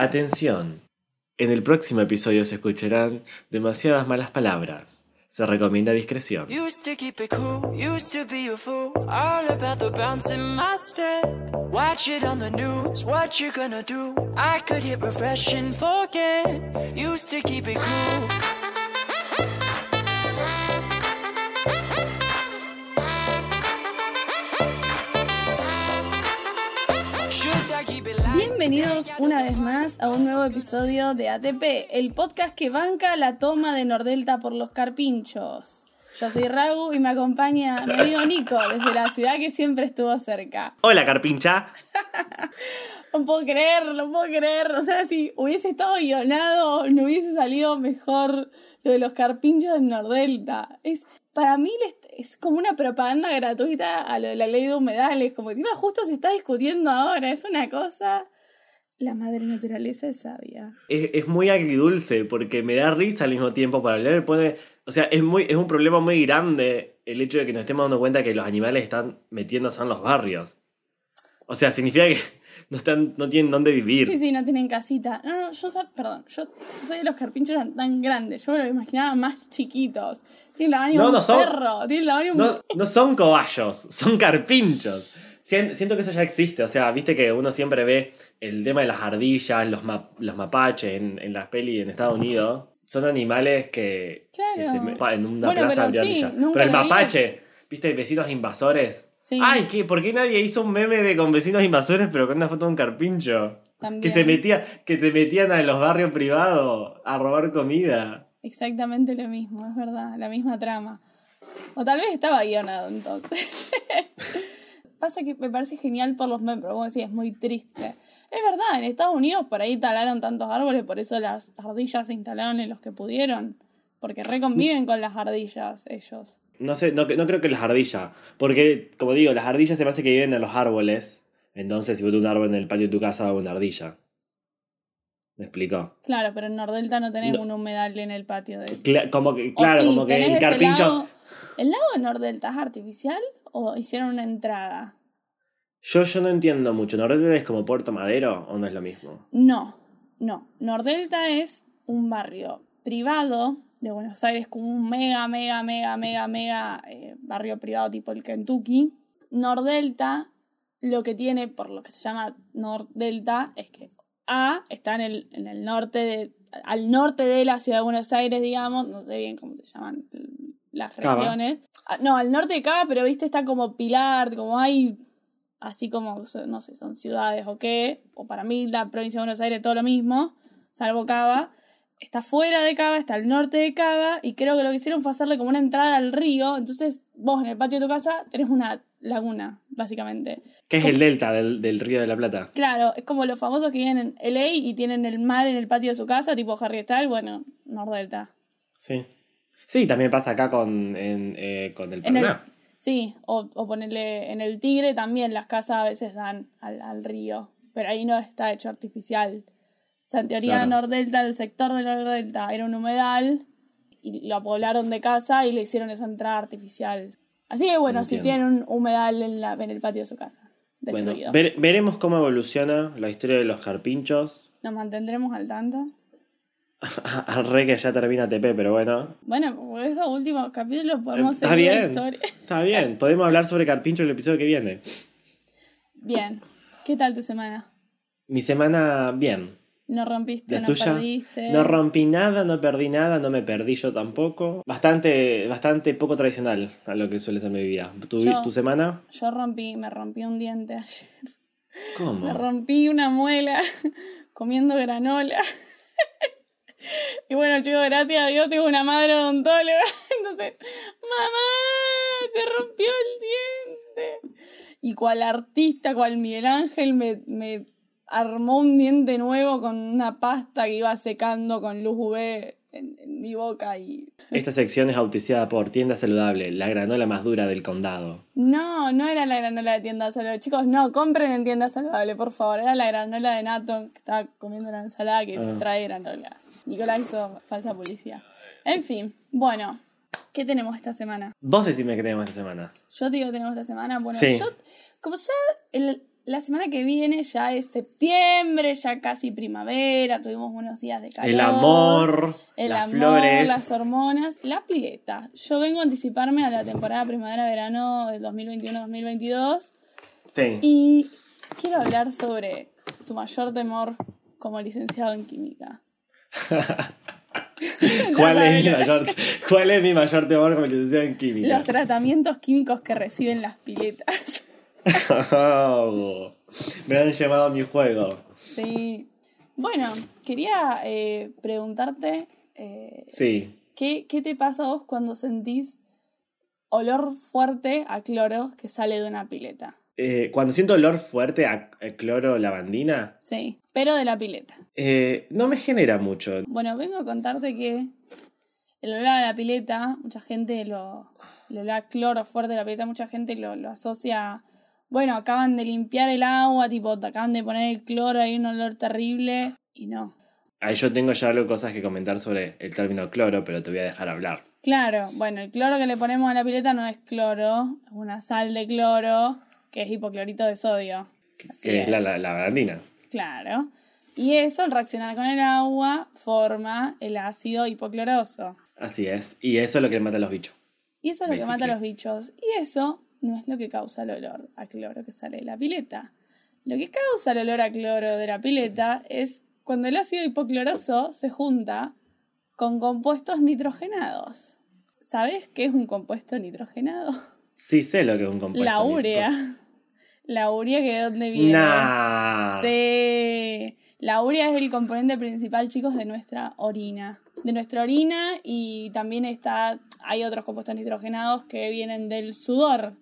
Atención. En el próximo episodio se escucharán demasiadas malas palabras. Se recomienda discreción. I could hit. Used to keep it cool. Bienvenidos una vez más a un nuevo episodio de ATP, el podcast que banca la toma de Nordelta por los carpinchos. Yo soy Ragu y me acompaña mi amigo Nico desde la ciudad que siempre estuvo cerca. Hola, carpincha. No puedo creerlo, no puedo creer. O sea, si hubiese estado guionado, no hubiese salido mejor lo de los carpinchos en Nordelta. Es, para mí es como una propaganda gratuita a lo de la ley de humedales. Como encima justo se está discutiendo ahora. Es una cosa. La madre naturaleza es sabia. Es, es muy agridulce porque me da risa al mismo tiempo para hablar. Me pone, o sea, es, muy, es un problema muy grande el hecho de que nos estemos dando cuenta que los animales están metiéndose en los barrios. O sea, significa que no, están, no tienen dónde vivir. Sí, sí, no tienen casita. No, no, yo perdón, yo no sabía que los carpinchos eran tan grandes. Yo me lo imaginaba más chiquitos. Tienen la No, de no un son- perro. Tienen la de un No, no son cobayos, son carpinchos. Sien- Siento que eso ya existe, o sea, viste que uno siempre ve el tema de las ardillas, los, ma- los mapaches en, en las pelis en Estados Unidos. Son animales que, que Claro. se en una Bueno, plaza pero de sí, Pero el vi. mapache, viste, vecinos invasores. Sí. Ay, ¿qué? ¿por qué nadie hizo un meme de con vecinos invasores pero con una foto de un carpincho? También. Que se metía, que te metían a los barrios privados a robar comida. Exactamente lo mismo, es verdad, la misma trama. O tal vez estaba guionado entonces. Pasa que me parece genial por los memes, pero como es muy triste. Es verdad, en Estados Unidos por ahí talaron tantos árboles, por eso las ardillas se instalaron en los que pudieron. Porque reconviven con las ardillas ellos. No sé, no, no creo que las ardillas. Porque, como digo, las ardillas se me hace que viven en los árboles. Entonces, si vos un árbol en el patio de tu casa, una ardilla. ¿Me explicó? Claro, pero en Nordelta no tenemos No. un humedal en el patio de... Cla- como que, claro, sí, como que tenés el carpincho. lago- ¿El lago de Nordelta es artificial o hicieron una entrada? Yo, yo no entiendo mucho. ¿Nordelta es como Puerto Madero o no es lo mismo? No, no. Nordelta es un barrio privado de Buenos Aires como un mega, mega, mega, mega, mega eh, barrio privado tipo el Kentucky. Nordelta lo que tiene, por lo que se llama Nordelta, es que A está en el, en el norte de, al norte de la ciudad de Buenos Aires, digamos, no sé bien cómo se llaman las regiones. Ah, No, al norte de Cava, pero viste, está como Pilar, como hay así como, no sé, son ciudades o qué, o para mí la provincia de Buenos Aires todo lo mismo, salvo Cava, está fuera de Cava, está al norte de Cava, y creo que lo que hicieron fue hacerle como una entrada al río, entonces vos en el patio de tu casa tenés una laguna, básicamente. ¿Qué es el delta del, del Río de la Plata? Claro, es como los famosos que viven en LA y tienen el mar en el patio de su casa, tipo Harry Styles, bueno, Nordelta. Sí. Sí, también pasa acá con, en, eh, con el Paraná. sí, o, o ponerle en el Tigre también las casas a veces dan al, al río, pero ahí no está hecho artificial. O sea, en teoría Claro. Nordelta, el sector de Nordelta era un humedal y lo poblaron de casa y le hicieron esa entrada artificial. Así que bueno, si tienen un humedal en, la, en el patio de su casa, Bueno, ver- veremos cómo evoluciona la historia de los carpinchos. Nos mantendremos al tanto. Re que ya termina TP, pero bueno. Bueno, esos últimos capítulos podemos Está seguir la historia. Está bien. Podemos hablar sobre carpincho en el episodio que viene. Bien. ¿Qué tal tu semana? Mi semana, bien. ¿No rompiste, La no tuya. perdiste? No rompí nada, no perdí nada, no me perdí yo tampoco. Bastante, bastante poco tradicional a lo que suele ser mi vida. ¿Tu, Yo- tu semana? Yo rompí, me rompí un diente ayer. Me ¿Cómo? rompí una muela comiendo granola. y bueno, chicos, gracias a Dios tengo una madre odontóloga. Entonces, mamá, se rompió el diente. Y cual artista, cual Miguel Ángel, me, me armó un diente nuevo con una pasta que iba secando con luz UV en, en mi boca y... Esta sección es auspiciada por Tienda Saludable, la granola más dura del condado. No, no era la granola de tienda saludable. Chicos, no, compren en tienda saludable, por favor. Era la granola de Nato que estaba comiendo la ensalada que Ah. trae granola. Nicolás hizo falsa policía. En fin, bueno, ¿qué tenemos esta semana? Vos decime qué tenemos esta semana. Yo te digo que tenemos esta semana. Bueno, Sí. yo, como ya el- la semana que viene ya es septiembre, ya casi primavera, tuvimos unos días de calor. El amor, el las amor, flores. las hormonas, la pileta. Yo vengo a anticiparme a la temporada primavera-verano de 2021-2022 Sí. y quiero hablar sobre tu mayor temor como licenciado en química. ¿Cuál, es mi mayor, ¿Cuál es mi mayor temor como licenciado en química? Los tratamientos químicos que reciben las piletas. Oh, me han llamado a mi juego. sí. Bueno, quería eh, preguntarte eh, Sí. ¿qué, ¿qué te pasa a vos cuando sentís olor fuerte a cloro que sale de una pileta? Eh, cuando siento olor fuerte a, a cloro lavandina, Sí, pero de la pileta. eh, no me genera mucho. Bueno, vengo a contarte que el olor a la pileta, mucha gente lo. El olor a cloro fuerte de la pileta, mucha gente lo, lo asocia. Bueno, acaban de limpiar el agua, tipo, te acaban de poner el cloro, hay un olor terrible. Y no. Ahí yo tengo ya algo cosas que comentar sobre el término cloro, pero te voy a dejar hablar. Claro, bueno, el cloro que le ponemos a la pileta no es cloro, es una sal de cloro que es hipoclorito de sodio. Así que es la, la. Claro. Y eso, al reaccionar con el agua, forma el ácido hipocloroso. Así es. Y eso es lo que mata a los bichos. Y eso es lo que mata a los bichos. Y eso no es lo que causa el olor a cloro que sale de la pileta. Lo que causa el olor a cloro de la pileta es cuando el ácido hipocloroso se junta con compuestos nitrogenados. ¿Sabes qué es un compuesto nitrogenado? Sí sé lo que es un compuesto. La urea. La urea que de dónde viene. Nah. Sí. La urea es el componente principal, chicos, de nuestra orina. De nuestra orina y también está, hay otros compuestos nitrogenados que vienen del sudor.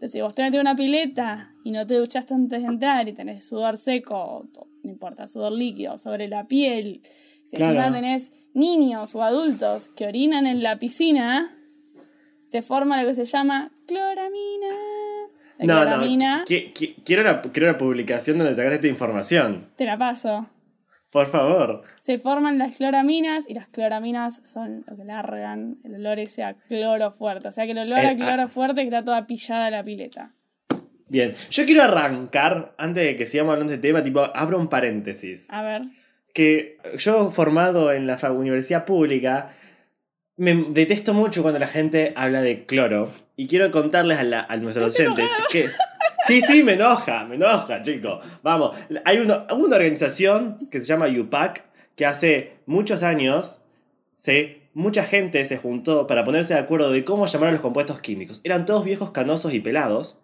Entonces, si vos te metes una pileta y no te duchaste antes de entrar y tenés sudor seco, no importa, sudor líquido sobre la piel, si Claro. encima tenés niños o adultos que orinan en la piscina, se forma lo que se llama cloramina. La No, no. cloramina, qui- Quiero una, quiero una publicación donde sacaste esta información. te la paso. Por favor. Se forman las cloraminas y las cloraminas son lo que largan el olor ese a cloro fuerte. O sea que el olor Eh, a cloro ah. fuerte que está toda pillada la pileta. Bien. Yo quiero arrancar, antes de que sigamos hablando de este tema, tipo, abro un paréntesis. A ver. que yo formado en la universidad pública, me detesto mucho cuando la gente habla de cloro. Y quiero contarles a, la- a nuestros oyentes que... Sí, sí, me enoja, me enoja, chicos. Vamos, hay una, una organización que se llama UPAC que hace muchos años, se, mucha gente se juntó para ponerse de acuerdo de cómo llamar a los compuestos químicos. Eran todos viejos canosos y pelados.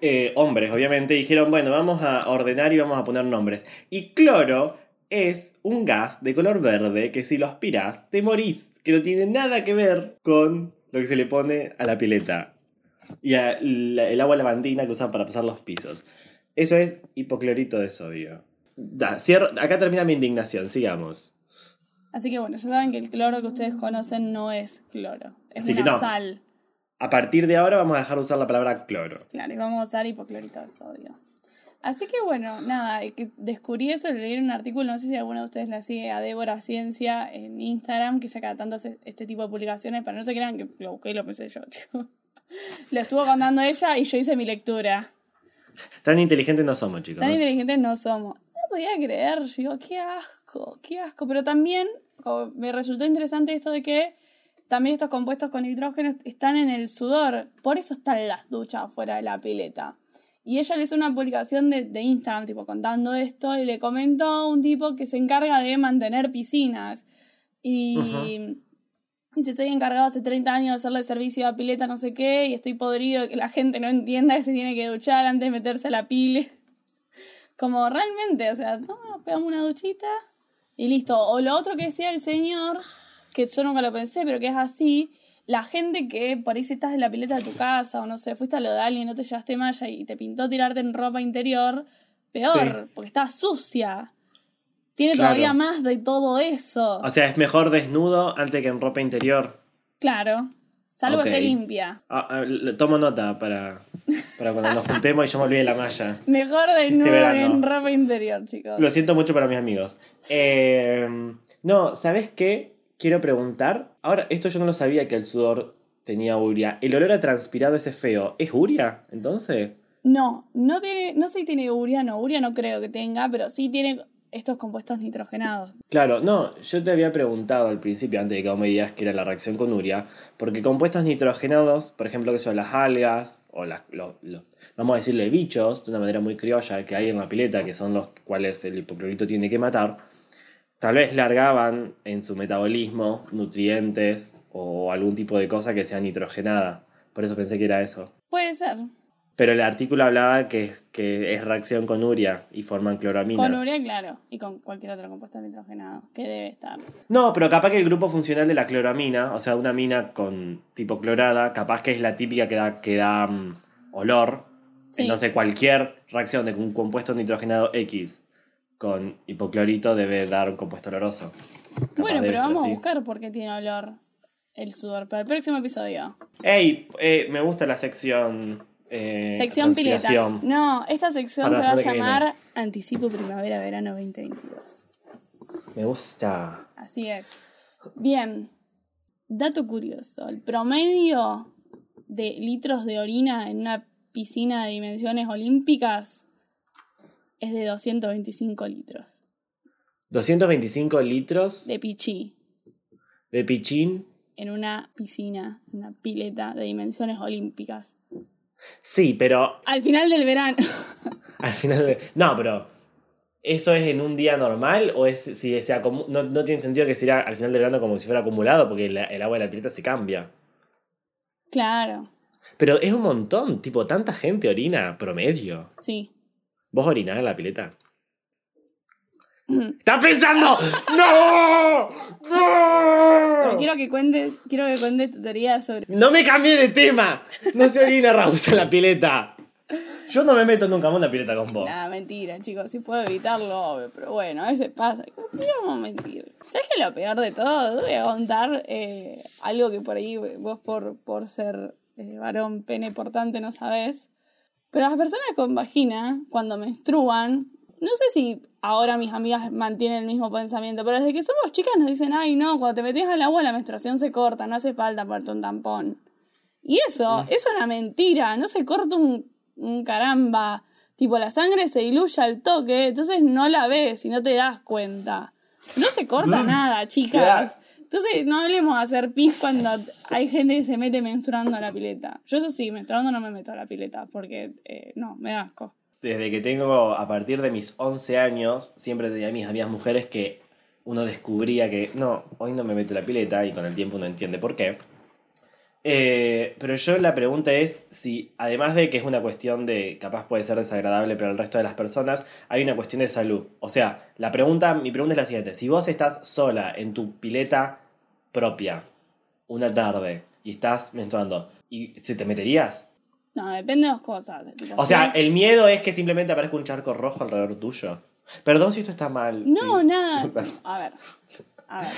eh, hombres, obviamente, dijeron, bueno, vamos a ordenar y vamos a poner nombres. Y cloro es un gas de color verde que si lo aspiras te morís, que no tiene nada que ver con lo que se le pone a la pileta y a la- el agua lavandina que usan para pasar los pisos. Eso es hipoclorito de sodio. Da, cierro- acá termina mi indignación, sigamos. Así que bueno, ya saben que el cloro que ustedes conocen no es cloro. Es Así que una no. sal. A partir de ahora vamos a dejar de usar la palabra cloro. Claro, y vamos a usar hipoclorito de sodio. Así que bueno, nada, descubrí eso, leí en un artículo, no sé si alguno de ustedes la sigue a Débora Ciencia en Instagram, que ya cada tanto hace este tipo de publicaciones, para no se crean que lo busqué y lo pensé yo, chico. Lo estuvo contando ella y yo hice mi lectura. Tan inteligentes no somos, chicos. Tan ¿no? inteligentes no somos. No podía creer, yo digo, qué asco, qué asco. Pero también como me resultó interesante esto de que también estos compuestos con nitrógeno están en el sudor. Por eso están las duchas fuera de la pileta. Y ella le hizo una publicación de, de Instagram, tipo, contando esto, y le comentó a un tipo que se encarga de mantener piscinas. Y dice, estoy encargado hace 30 años de hacerle servicio a pileta, no sé qué, y estoy podrido de que la gente no entienda que se tiene que duchar antes de meterse a la pile. Como realmente, o sea, no, nos pegamos una duchita y listo. O lo otro que decía el señor, que yo nunca lo pensé, pero que es así, la gente que por ahí si estás en la pileta de tu casa o no sé, fuiste a lo de alguien y no te llevaste malla y te pintó tirarte en ropa interior, peor, porque está sucia. Tiene Claro. todavía más de todo eso. O sea, es mejor desnudo antes que en ropa interior. Claro. Salvo que esté limpia. Ah, ah, tomo nota para, para cuando nos juntemos y yo me olvide la malla. Mejor desnudo que verano. en ropa interior, chicos. Lo siento mucho para mis amigos. Eh, no, ¿sabes qué? Quiero preguntar. Ahora, esto yo no lo sabía que el sudor tenía uria. ¿El olor a transpirado ese feo es uria? Entonces. No, no tiene, no sé si tiene urea, no, urea no creo que tenga, pero sí tiene estos compuestos nitrogenados. Claro, no, yo te había preguntado al principio, antes de que vos me digas que era la reacción con urea, porque compuestos nitrogenados, por ejemplo, que son las algas, o las, lo- lo- vamos a decirle bichos, de una manera muy criolla, que hay en la pileta, que son los cuales el hipoclorito tiene que matar, tal vez largaban en su metabolismo nutrientes o algún tipo de cosa que sea nitrogenada. Por eso pensé que era eso. Puede ser. Pero el artículo hablaba que, que es reacción con urea y forman cloraminas. Con urea, claro, y con cualquier otro compuesto nitrogenado, que debe estar. No, pero capaz que el grupo funcional de la cloramina, o sea, una mina con tipo clorada, capaz que es la típica que da, que da mm, olor. Sí. Entonces cualquier reacción de un compuesto nitrogenado X con hipoclorito debe dar un compuesto oloroso. Capaz bueno, pero vamos así. a buscar por qué tiene olor el sudor para el próximo episodio. Ey, eh, me gusta la sección. Eh, sección pileta. No, esta sección Para se va a llamar Anticipo Primavera-Verano 2022. Me gusta. Así es. Bien, dato curioso. El promedio de litros de orina en una piscina de dimensiones olímpicas es de 225 litros. 225 litros De pichí de pichín. en una piscina, una pileta de dimensiones olímpicas. Sí, pero Al final del verano. Al final de... No, pero ¿eso es en un día normal o es si se acumu- no, no tiene sentido que sea al final del verano como si fuera acumulado porque la- el agua de la pileta se cambia? claro, Pero es un montón, tipo, tanta gente orina promedio. sí. ¿Vos orinás en la pileta? ¡Estás pensando! ¡No! Pero ¡No! quiero que cuentes, quiero que cuentes tu teoría sobre. ¡No me cambié de tema! No se orina Raúl en la pileta. Yo no me meto nunca en una pileta con vos. Nada, mentira, chicos, sí puedo evitarlo, obvio, pero bueno, a veces pasa. ¿Por qué vamos a mentir? ¿Sabes qué es lo peor de todo? Voy a contar eh, algo que por ahí vos por, por ser eh, varón pene portante no sabés. Pero las personas con vagina, cuando menstruan, no sé si ahora mis amigas mantienen el mismo pensamiento, pero desde que somos chicas nos dicen, ay no, cuando te metes al agua la menstruación se corta, no hace falta ponerte un tampón. Y eso, es una mentira, no se corta un, un caramba. Tipo, la sangre se diluye al toque, entonces no la ves y no te das cuenta. No se corta nada, chicas. Entonces no hablemos de hacer pis cuando hay gente que se mete menstruando a la pileta. Yo eso sí, menstruando no me meto a la pileta, porque eh, no, me da asco. Desde que tengo, a partir de mis 11 años, siempre tenía mis amigas mujeres que uno descubría que, no, hoy no me meto la pileta y con el tiempo uno entiende por qué. Eh, pero yo la pregunta es si, además de que es una cuestión de, capaz puede ser desagradable para el resto de las personas, hay una cuestión de salud. O sea, la pregunta, mi pregunta es la siguiente, si vos estás sola en tu pileta propia, una tarde, y estás menstruando, ¿y se te meterías? No, depende de dos cosas. tipo, O si sea, es- el miedo es que simplemente aparezca un charco rojo alrededor tuyo. Perdón si esto está mal. No, Sí. nada. A ver, a ver,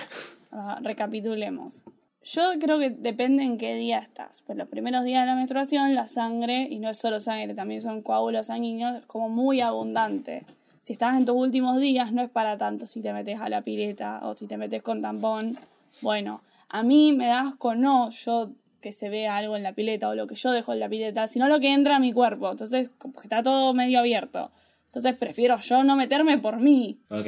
ah, recapitulemos. Yo creo que depende en qué día estás. Pues los primeros días de la menstruación, la sangre, y no es solo sangre, también son coágulos sanguíneos, es como muy abundante. Si estás en tus últimos días, no es para tanto si te metes a la pileta o si te metes con tampón. Bueno, a mí me da asco no yo que se vea algo en la pileta o lo que yo dejo en la pileta, sino lo que entra a mi cuerpo. Entonces, como que está todo medio abierto. Entonces prefiero yo no meterme por mí. Ok,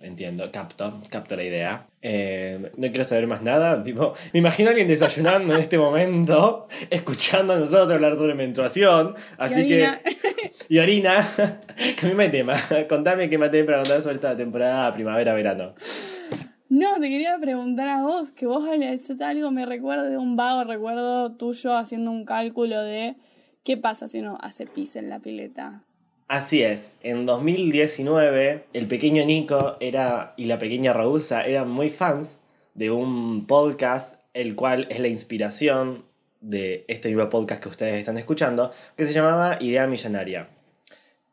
entiendo, capto, capto la idea. Eh, no quiero saber más nada. Tipo, me imagino a alguien desayunando en este momento, escuchando a nosotros hablar sobre menstruación. Así Y orina. que. Y orina. Cambiame de tema. Contame qué maté para contar sobre esta temporada primavera-verano. No, te quería preguntar a vos, que vos eso algo me recuerdo de un vago recuerdo tuyo haciendo un cálculo de qué pasa si uno hace pis en la pileta. Así es, en 2019 el pequeño Nico era, y la pequeña Raúlsa eran muy fans de un podcast, el cual es la inspiración de este mismo podcast que ustedes están escuchando, que se llamaba Idea Millonaria.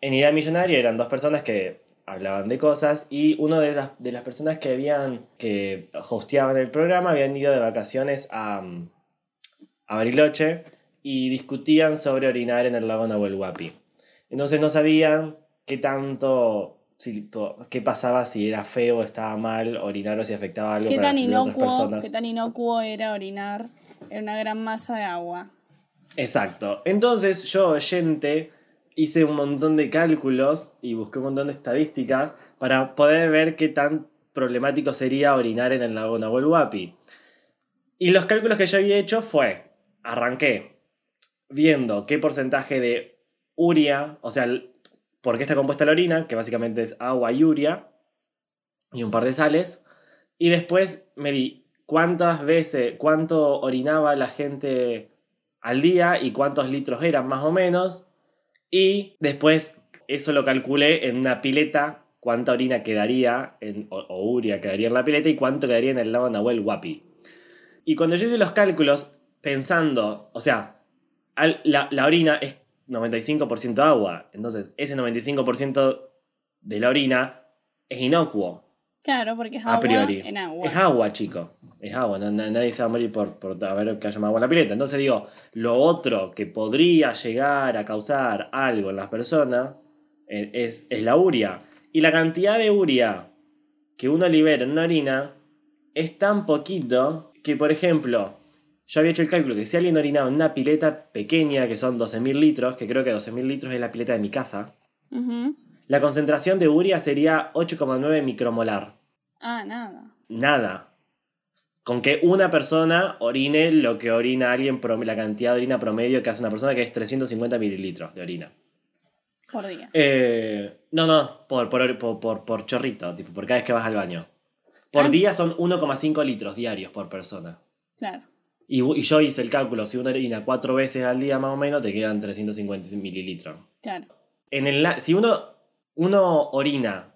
En Idea Millonaria eran dos personas que hablaban de cosas y una de las, de las personas que habían que hosteaban el programa habían ido de vacaciones a, a Bariloche y discutían sobre orinar en el lago Nahuel Huapi. Entonces no sabían qué tanto, si, qué pasaba, si era feo, estaba mal orinar o si afectaba algo ¿Qué para tan, de otras inocuo, personas. ¿Qué tan inocuo era orinar en una gran masa de agua? Exacto. Entonces yo, oyente hice un montón de cálculos y busqué un montón de estadísticas para poder ver qué tan problemático sería orinar en el lago Nahuel Huapi. Y los cálculos que yo había hecho fue, arranqué viendo qué porcentaje de uria, o sea, por qué está compuesta la orina, que básicamente es agua y uria, y un par de sales, y después me di cuántas veces, cuánto orinaba la gente al día y cuántos litros eran más o menos, y después eso lo calculé en una pileta, cuánta orina quedaría, en, o, uria quedaría en la pileta y cuánto quedaría en el lago Nahuel Huapi. Y cuando yo hice los cálculos, pensando, o sea, la, la orina es 95% agua, entonces ese 95% de la orina es inocuo, Claro, porque es a agua priori. en agua. Es agua, chico. Es agua, no- na- nadie se va a morir por, por haber que haya agua en la pileta. Entonces digo, lo otro que podría llegar a causar algo en las personas eh, es, es la uria. Y la cantidad de uria que uno libera en una orina es tan poquito que, por ejemplo, yo había hecho el cálculo que si alguien orinaba en una pileta pequeña, que son 12.000 litros, que creo que 12.000 litros es la pileta de mi casa, Ujú. La concentración de uria sería 8,9 micromolar. Ah, nada. Nada. Con que una persona orine lo que orina alguien, la cantidad de orina promedio que hace una persona, que es 350 mililitros de orina. Por día. Eh, no, no, por, por, por, por- chorrito, tipo, por cada vez que vas al baño. Por Ah. día son 1,5 litros diarios por persona. Claro. Y, y yo hice el cálculo, si uno orina cuatro veces al día más o menos, te quedan 350 mililitros. Claro. En el, si uno, uno orina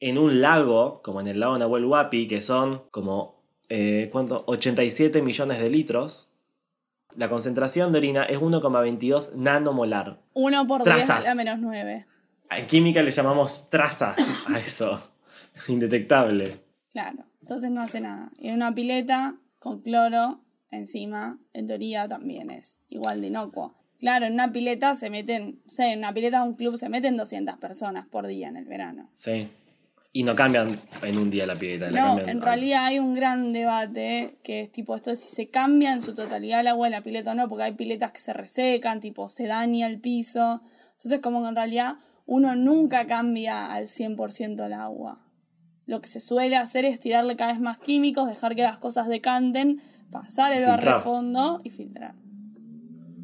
en un lago, como en el lago Nahuel Huapi, que son como, eh, ¿cuánto? 87 millones de litros, la concentración de orina es 1,22 nanomolar. Uno por 10 a Trazas. la menos 9. En química le llamamos trazas a eso. Indetectable. Claro. Entonces no hace nada. Y una pileta con cloro encima, en teoría también es igual de inocuo. Claro, en una pileta se meten, sé, en una pileta de un club se meten 200 personas por día en el verano. Sí. Y no cambian en un día la pileta. la No, cambian en al- realidad hay un gran debate que es tipo esto de si se cambia en su totalidad el agua de la pileta o no, porque hay piletas que se resecan, tipo se daña el piso. Entonces como que en realidad uno nunca cambia al 100% el agua. Lo que se suele hacer es tirarle cada vez más químicos, dejar que las cosas decanten, pasar el Filtrar. barrefondo y filtrar.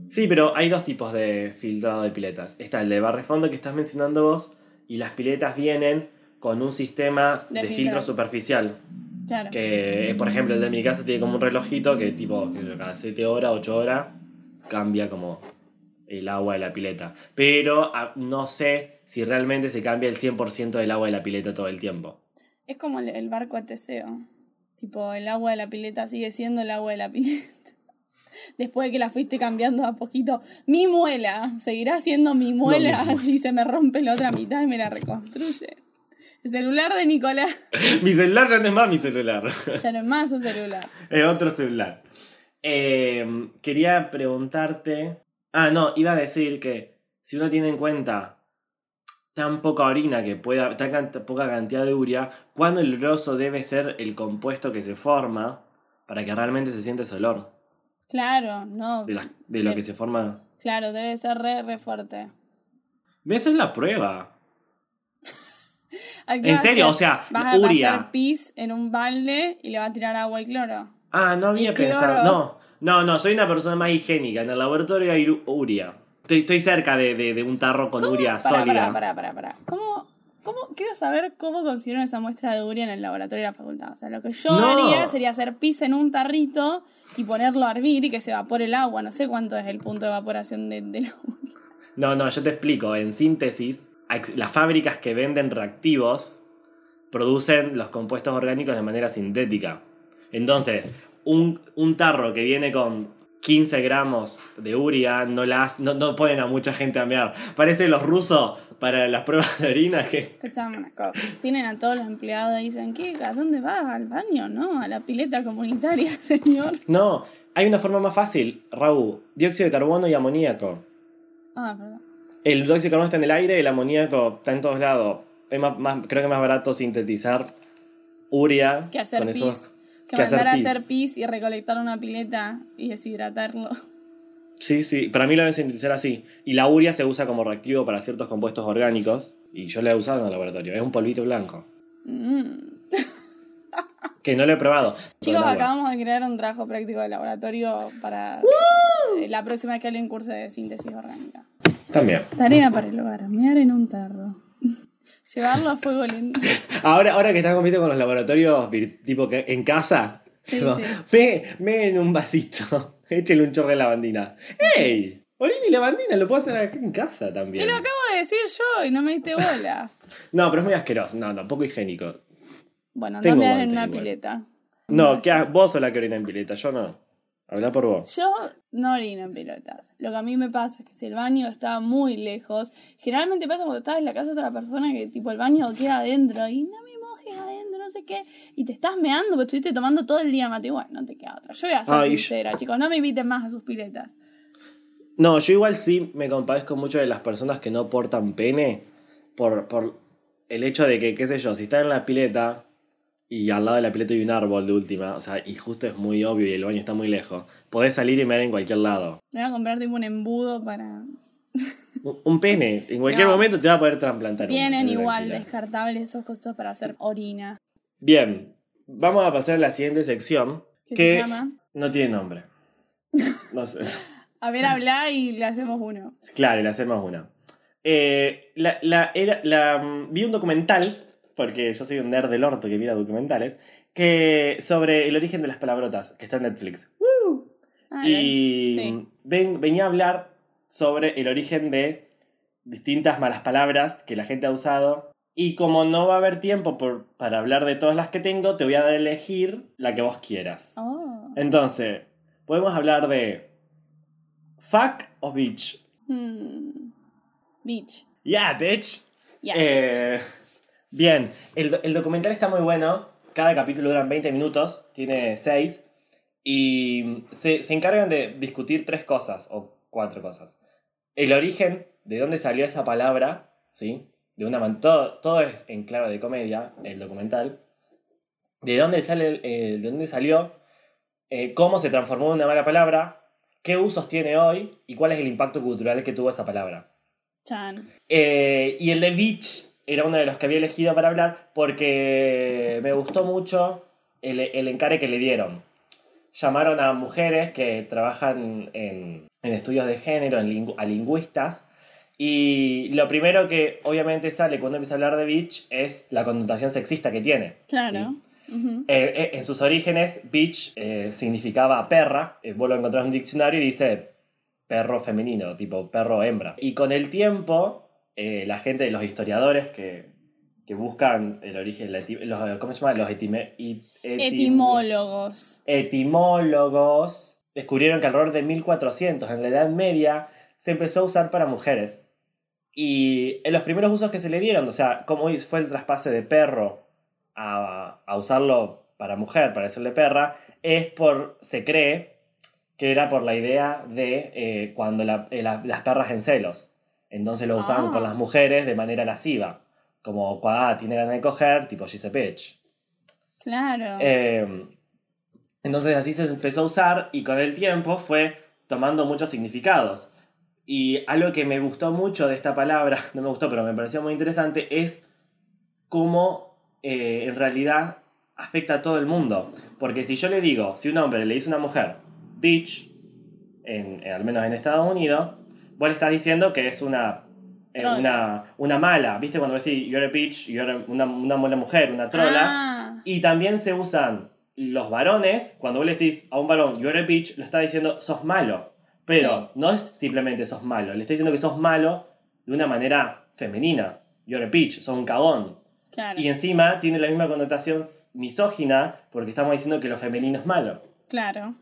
Sí, pero hay dos tipos de filtrado de piletas. Está el de barrefondo que estás mencionando vos y las piletas vienen con un sistema De de, filtro. superficial. Claro. Que, eh, por ejemplo, el de mi casa tiene como un relojito que tipo, que cada 7 horas, 8 horas, cambia como el agua de la pileta. Pero ah, no sé si realmente se cambia el 100% del agua de la pileta todo el tiempo. Es como el, el barco de Teseo. Tipo, el agua de la pileta sigue siendo el agua de la pileta. Después de que la fuiste cambiando a poquito. Mi muela. Seguirá siendo mi muela si se me rompe la otra mitad y me la reconstruye. El celular de Nicolás. mi celular ya no es más mi celular. Ya no es más su celular. Es otro celular. Eh, quería preguntarte. Ah, no, iba a decir que si uno tiene en cuenta tan poca orina que pueda, tan can- poca cantidad de uria, ¿cuán oloroso debe ser el compuesto que se forma para que realmente se siente ese olor? Claro, no. De, la- de lo que se forma. Claro, debe ser re, re fuerte. Esa es la prueba. ¿En a serio? hacer- O sea, vas a uria. hacer pis en un balde y le va a tirar agua y cloro. Ah, no había Y cloro. pensado. No, no, no, soy una persona más higiénica. En el laboratorio hay uria. Estoy, estoy cerca de, de- de un tarro con uria Pará, sólida. pará, pará, pará, pará. ¿Cómo, cómo, quiero saber cómo consiguieron esa muestra de uria en el laboratorio de la facultad. O sea, lo que yo No. haría sería hacer pis en un tarrito y ponerlo a hervir y que se evapore el agua. No sé cuánto es el punto de evaporación de, de la uria. No, no, yo te explico. En síntesis, las fábricas que venden reactivos producen los compuestos orgánicos de manera sintética. Entonces, un, un tarro que viene con 15 gramos de uria no, las, no, no ponen a mucha gente a mear. Parece los rusos para las pruebas de orina que... Escuchame una cosa. Tienen a todos los empleados y dicen, ¿qué? ¿A dónde vas? ¿Al baño? No, a la pileta comunitaria, señor. No, hay una forma más fácil, Raúl. Dióxido de carbono y amoníaco. Ah, perdón. El dióxido de carbono está en el aire, el amoníaco está en todos lados. Es más, más- creo que es más barato sintetizar uria Que hacer con pis. eso Que, que hacer mandar a hacer pis y recolectar una pileta y deshidratarlo. Sí, sí, para mí lo deben sintetizar así. Y la urea se usa como reactivo para ciertos compuestos orgánicos. Y yo la he usado en el laboratorio. Es un polvito blanco. Mm. Que no lo he probado. Chicos, acabamos de crear un trabajo práctico de laboratorio para eh, la próxima vez que alguien curse de síntesis orgánica. También. Tarea para el hogar, mear en un tarro. Llevarlo a fuego lento. Ahora, ahora que están compitiendo con los laboratorios tipo que en casa, Sí, tipo, sí. me, me en un vasito, échale un chorro de lavandina. ¡Ey! Orina y lavandina lo puedo hacer acá en casa Y también. lo acabo de decir yo y no me diste bola. No, pero es muy asqueroso. No, no, poco higiénico. Bueno, no me en una igual. pileta. No, que vos sos la que orina en pileta, yo no. Habla por vos. Yo no orino en pelotas. Lo que a mí me pasa es que si el baño está muy lejos, generalmente pasa cuando estás en la casa de otra persona que tipo el baño queda adentro y no me mojes adentro, no sé qué, y te estás meando porque estuviste tomando todo el día mate, igual no te queda otra. Yo voy a ser Ay, yo- sincera, chicos, no me inviten más a sus piletas. No, yo igual sí me compadezco mucho de las personas que no portan pene por, por el hecho de que, qué sé yo, si están en la pileta y al lado de la pileta hay un árbol de última, o sea, y justo es muy obvio y el baño está muy lejos, podés salir y mear en cualquier lado. Me voy a comprar tipo un embudo para... Un, un pene, en cualquier No. momento te va a poder trasplantar. uno, Vienen igual tranquila. descartables esos costos para hacer orina. Bien, vamos a pasar a la siguiente sección ¿Qué que se llama? no tiene nombre. No sé. A ver, habla y le hacemos uno. Claro, y le hacemos una. Eh, la, la- era, la, mm, vi un documental, porque yo soy un nerd del orto que mira documentales, que sobre el origen de las palabrotas, que está en Netflix. Ah, y sí. ven- venía a hablar sobre el origen de distintas malas palabras que la gente ha usado. Y como no va a haber tiempo por, para hablar de todas las que tengo, te voy a dar a elegir la que vos quieras. Oh. Entonces, podemos hablar de fuck o bitch. Hmm. Beach. Yeah, bitch. Yeah. Eh, bien, el, el documental está muy bueno. Cada capítulo dura 20 minutos, tiene 6. Y se, se encargan de discutir tres cosas, o cuatro cosas. El origen, de dónde salió esa palabra, ¿sí? De una man- todo, todo es en clave de comedia, el documental. De dónde, sale, eh, de dónde salió, eh, cómo se transformó en una mala palabra, qué usos tiene hoy y cuál es el impacto cultural que tuvo esa palabra. Chan. Eh, y el de Beach era uno de los que había elegido para hablar porque me gustó mucho el, el encare que le dieron. Llamaron a mujeres que trabajan en, en estudios de género, en lingu- a lingüistas. Y lo primero que obviamente sale cuando empieza a hablar de Beach es la connotación sexista que tiene. Claro. Eh, eh, en sus orígenes, bitch eh, significaba perra. Vos lo encontrás en un diccionario y dice perro femenino, tipo perro hembra. Y con el tiempo, eh, la gente, los historiadores que, que buscan el origen, la eti- los, ¿cómo se llama? Los etime- it- etim- Etimólogos. etimólogos descubrieron que alrededor de 1400, en la Edad Media, se empezó a usar para mujeres. Y en los primeros usos que se le dieron, o sea, cómo fue el traspase de perro a, a usarlo para mujer, para decirle perra, es por, se cree que era por la idea de eh, cuando la- eh, la- las perras en celos. Entonces lo usaban Ah. con las mujeres de manera lasciva. Como ah, tiene ganas de coger, tipo she's a bitch. Claro. Eh, entonces así se empezó a usar y con el tiempo fue tomando muchos significados. Y algo que me gustó mucho de esta palabra, no me gustó, pero me pareció muy interesante, es cómo eh, en realidad afecta a todo el mundo. Porque si yo le digo, si un hombre le dice a una mujer, bitch, en, en- al menos en Estados Unidos, vos le estás diciendo que es una, eh, una, una mala. ¿Viste? Cuando decís, you're a bitch, you're una, una mala mujer, una trola. Ah, Y también se usan los varones, cuando vos le decís a un varón, you're a bitch, lo está diciendo, sos malo. Pero Sí. no es simplemente sos malo, le está diciendo que sos malo de una manera femenina. You're a bitch, sos un cagón. claro. Y encima tiene la misma connotación misógina porque estamos diciendo que lo femenino es malo. Claro.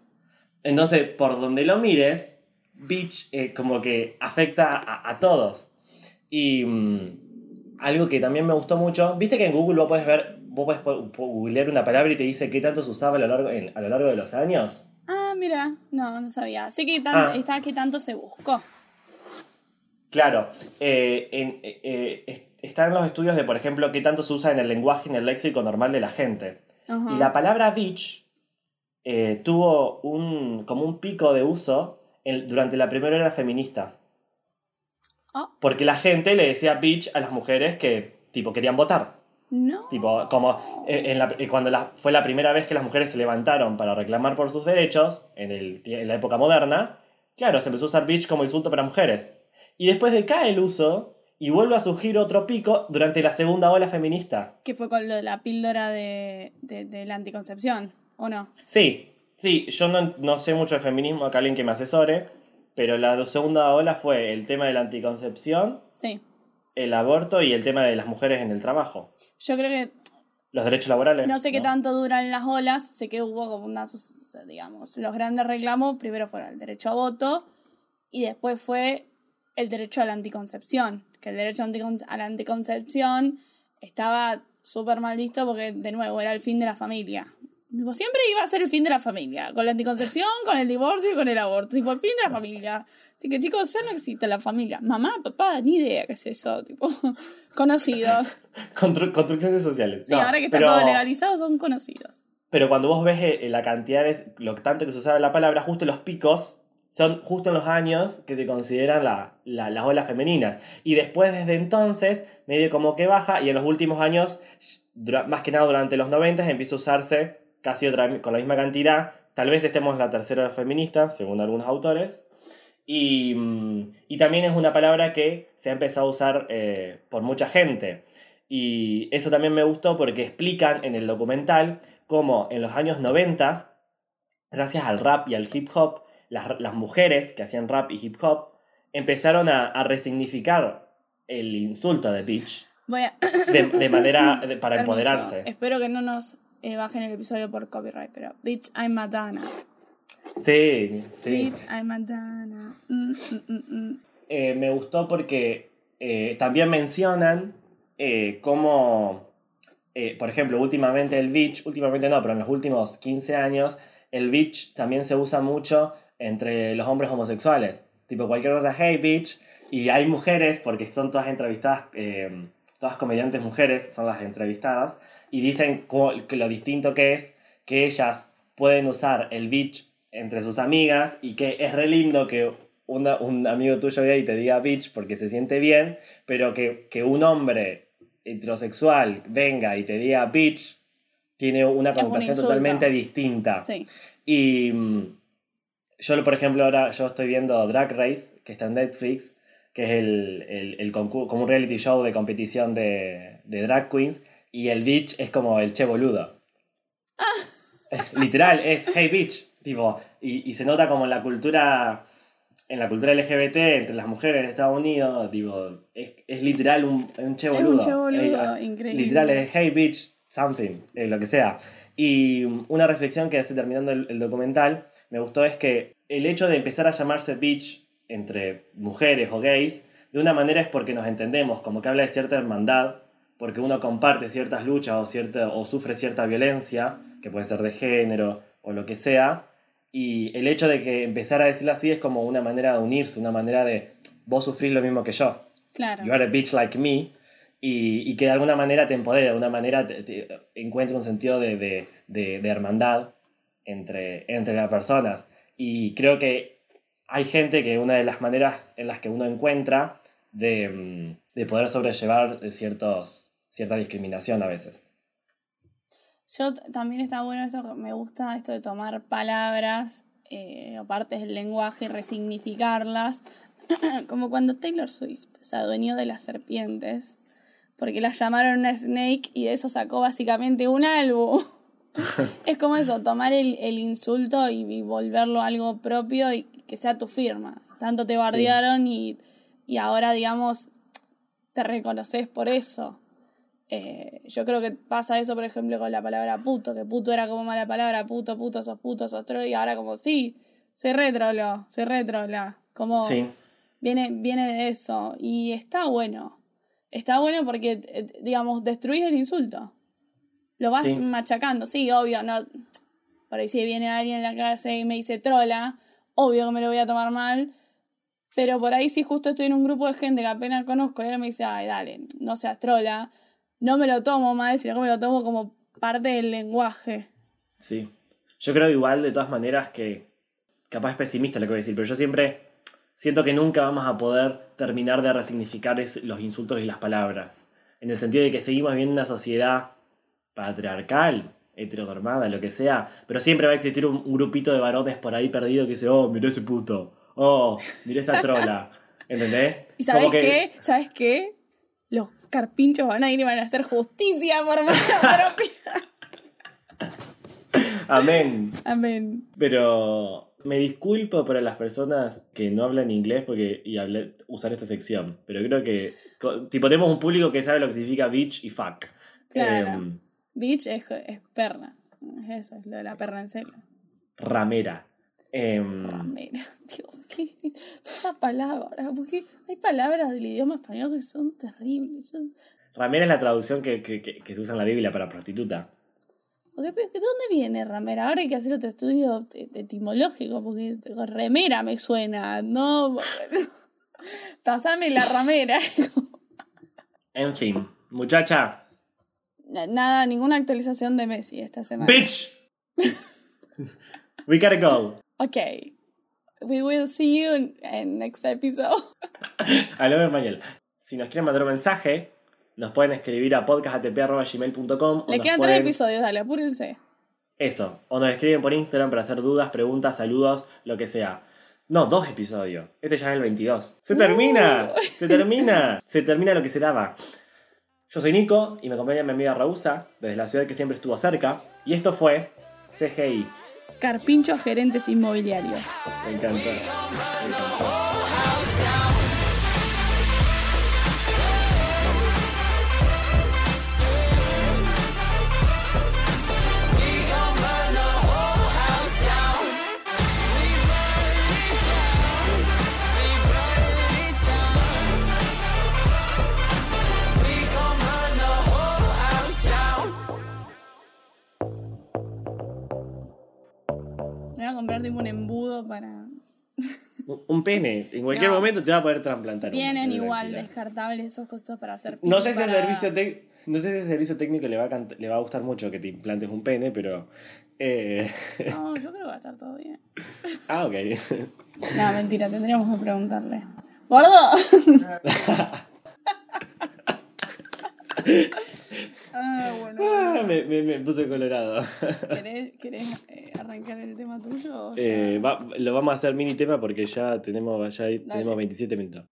Entonces, por donde lo mires, bitch eh, como que afecta a, a todos. Y mm, algo que también me gustó mucho, viste que en Google vos podés ver, vos podés po- po- googlear una palabra y te dice qué tanto se usaba a lo largo, en- a lo largo de los años. Ah, mira. No, no sabía. Sé que tan- Ah. está que tanto se buscó. Claro, eh, en- eh, eh, es- están los estudios de, por ejemplo, qué tanto se usa en el lenguaje, en el léxico normal de la gente. Ajá. Y la palabra bitch eh, tuvo un, como un pico de uso en- durante la primera era feminista. Ah. Porque la gente le decía bitch a las mujeres que, tipo, querían votar. No. Tipo, como eh, en la- eh, cuando la- fue la primera vez que las mujeres se levantaron para reclamar por sus derechos, en, el, en la época moderna, claro, se empezó a usar bitch como insulto para mujeres. Y después decae el uso y vuelve a surgir otro pico durante la segunda ola feminista. Que fue con lo de la píldora de, de, de la anticoncepción, ¿o no? Sí, sí, yo no, no sé mucho de feminismo, acá alguien que me asesore, pero la segunda ola fue el tema de la anticoncepción, Sí. el aborto y el tema de las mujeres en el trabajo. Yo creo que Los derechos laborales. no sé qué tanto duran las olas, sé que hubo como una, digamos, los grandes reclamos, primero fueron el derecho a voto y después fue el derecho a la anticoncepción, que el derecho a la anticoncepción estaba súper mal visto porque, de nuevo, era el fin de la familia. Tipo, siempre iba a ser el fin de la familia, con la anticoncepción, con el divorcio y con el aborto, tipo, el fin de la familia. Así que chicos, ya no existe la familia. Mamá, papá, ni idea qué es eso, tipo, conocidos. Constru- construcciones sociales. Sí, No, ahora que está pero- todo legalizado son conocidos. Pero cuando vos ves eh, la cantidad de lo tanto que se usaba la palabra, justo los picos son justo en los años que se consideran la, la- las olas femeninas. Y después, desde entonces, medio como que baja, y en los últimos años, más que nada durante los 90, empieza a usarse casi otra, con la misma cantidad. Tal vez estemos la tercera feminista, según algunos autores. Y, mm, y también es una palabra que se ha empezado a usar eh, por mucha gente. Y eso también me gustó porque explican en el documental cómo en los años 90, gracias al rap y al hip hop, las, las mujeres que hacían rap y hip hop empezaron a, a resignificar el insulto de bitch Voy a... de, de manera de- para empoderarse. Espero que no nos eh, bajen el episodio por copyright, pero Bitch, I'm Madonna. Sí, sí. Bitch, I'm Madonna. Mm, mm, mm, eh, me gustó porque eh, también mencionan eh, cómo, por ejemplo, últimamente el bitch, últimamente no, pero en los últimos 15 años, el bitch también se usa mucho entre los hombres homosexuales. Tipo cualquier cosa, hey bitch. Y hay mujeres, porque son todas entrevistadas, todas comediantes mujeres son las entrevistadas, y dicen lo distinto que es que ellas pueden usar el bitch entre sus amigas y que es re lindo que una- un amigo tuyo gay te diga bitch porque se siente bien, pero que, que un hombre heterosexual venga y te diga bitch tiene una un connotación totalmente distinta. Sí. Y mm, yo, por ejemplo, ahora yo estoy viendo Drag Race, que está en Netflix, que es el, el, el concurso, como un reality show de competición de, de drag queens, y el bitch es como el che boludo. Literal, es hey bitch. Tipo, y, y se nota como en la cultura en la cultura LGBT entre las mujeres de Estados Unidos, tipo, es, es literal un, un che Es un boludo. che boludo, increíble. Literal es hey bitch, something, eh, lo que sea. Y una reflexión que hace terminando el, el documental me gustó es que el hecho de empezar a llamarse bitch entre mujeres o gays, de una manera es porque nos entendemos, como que habla de cierta hermandad, porque uno comparte ciertas luchas o, cierta, o sufre cierta violencia, que puede ser de género o lo que sea, y el hecho de que empezar a decirlo así es como una manera de unirse, una manera de vos sufrís lo mismo que yo, Claro. you are a bitch like me, y, y que de alguna manera te empodera, de alguna manera te, te encuentra un sentido de, de, de, de hermandad entre, entre las personas. Y creo que hay gente que una de las maneras en las que uno encuentra de, mm, de poder sobrellevar ciertos, cierta discriminación a veces. Yo también está bueno que me gusta esto de tomar palabras eh, o partes del lenguaje y resignificarlas. Como cuando Taylor Swift se adueñó de las serpientes, porque las llamaron una snake y de eso sacó básicamente un álbum. es como eso, tomar el, el insulto y, y volverlo algo propio y que sea tu firma. Tanto te bardearon y, y ahora, digamos, te reconoces por eso. Eh, yo creo que pasa eso, por ejemplo, con la palabra puto, que puto era como mala palabra, puto, puto, sos puto, sos trolo, y ahora como, sí, soy retrolo, soy retrola, como Sí, viene, viene de eso, y está bueno, está bueno porque, eh, digamos, destruís el insulto, lo vas Sí. machacando, sí, obvio, no, por ahí si viene alguien en la casa y me dice trola, obvio que me lo voy a tomar mal, pero por ahí si justo estoy en un grupo de gente que apenas conozco y él me dice, ay, dale, no seas trola, no me lo tomo mal, sino que me lo tomo como parte del lenguaje. sí. Yo creo igual, de todas maneras, que, capaz es pesimista lo que voy a decir, pero yo siempre siento que nunca vamos a poder terminar de resignificar es- los insultos y las palabras. En el sentido de que seguimos viviendo una sociedad patriarcal, heteronormada, lo que sea, pero siempre va a existir un, un grupito de varones por ahí perdido que dice, oh, mirá ese puto, oh, mirá esa trola, ¿entendés? ¿Y sabes que- qué? ¿Sabes qué? Los carpinchos van a ir y van a hacer justicia por mano propia. Amén. Amén. Pero me disculpo para las personas que no hablan inglés porque y hablar- usar esta sección. Pero creo que tipo tenemos un público que sabe lo que significa bitch y fuck. Claro. Em, Bitch es, es perna. Es eso, es lo de la perna en serio. ramera. Em, Mira, Dios, ¿qué es esa palabra? Porque hay palabras del idioma español que son terribles. Son... ramera es la traducción que, que- que- que se usa en la Biblia para prostituta. ¿De dónde viene ramera? Ahora hay que hacer otro estudio etimológico, porque remera me suena, no. Pasame la ramera. En fin, muchacha. Na- Nada, ninguna actualización de Messi esta semana. Bitch! We gotta go. Ok. We will see you in, next episode. Hablamos español. Si nos quieren mandar un mensaje, nos pueden escribir a podcast.gmail.com. Le quedan tres episodios, dale, apúrense. Eso. O nos escriben por Instagram para hacer dudas, preguntas, saludos, lo que sea. No, dos episodios. Este ya es el 22. ¡Se termina! ¡Se termina! Se termina lo que se daba. Yo soy Nico y me acompaña mi amiga Raúsa, desde la ciudad que siempre estuvo cerca. Y esto fue CGI. Carpinchos gerentes inmobiliarios. Me encantó. Me encantó. Un- Un pene. En cualquier No. momento te va a poder trasplantar. un Vienen pene, igual tranquila. descartables esos costos para hacer. No sé si el servicio no sé si el servicio técnico le va, a le va a gustar mucho que te implantes un pene, pero. eh, No, yo creo que va a estar todo bien. ah, ok. No, mentira, tendríamos que preguntarle. ¡Gordo! ah, bueno. Ah, me, me, me puse colorado. ¿Querés, querés eh, arrancar el tema tuyo? Eh, va- lo vamos a hacer mini tema porque ya tenemos, ya tenemos 27 minutos.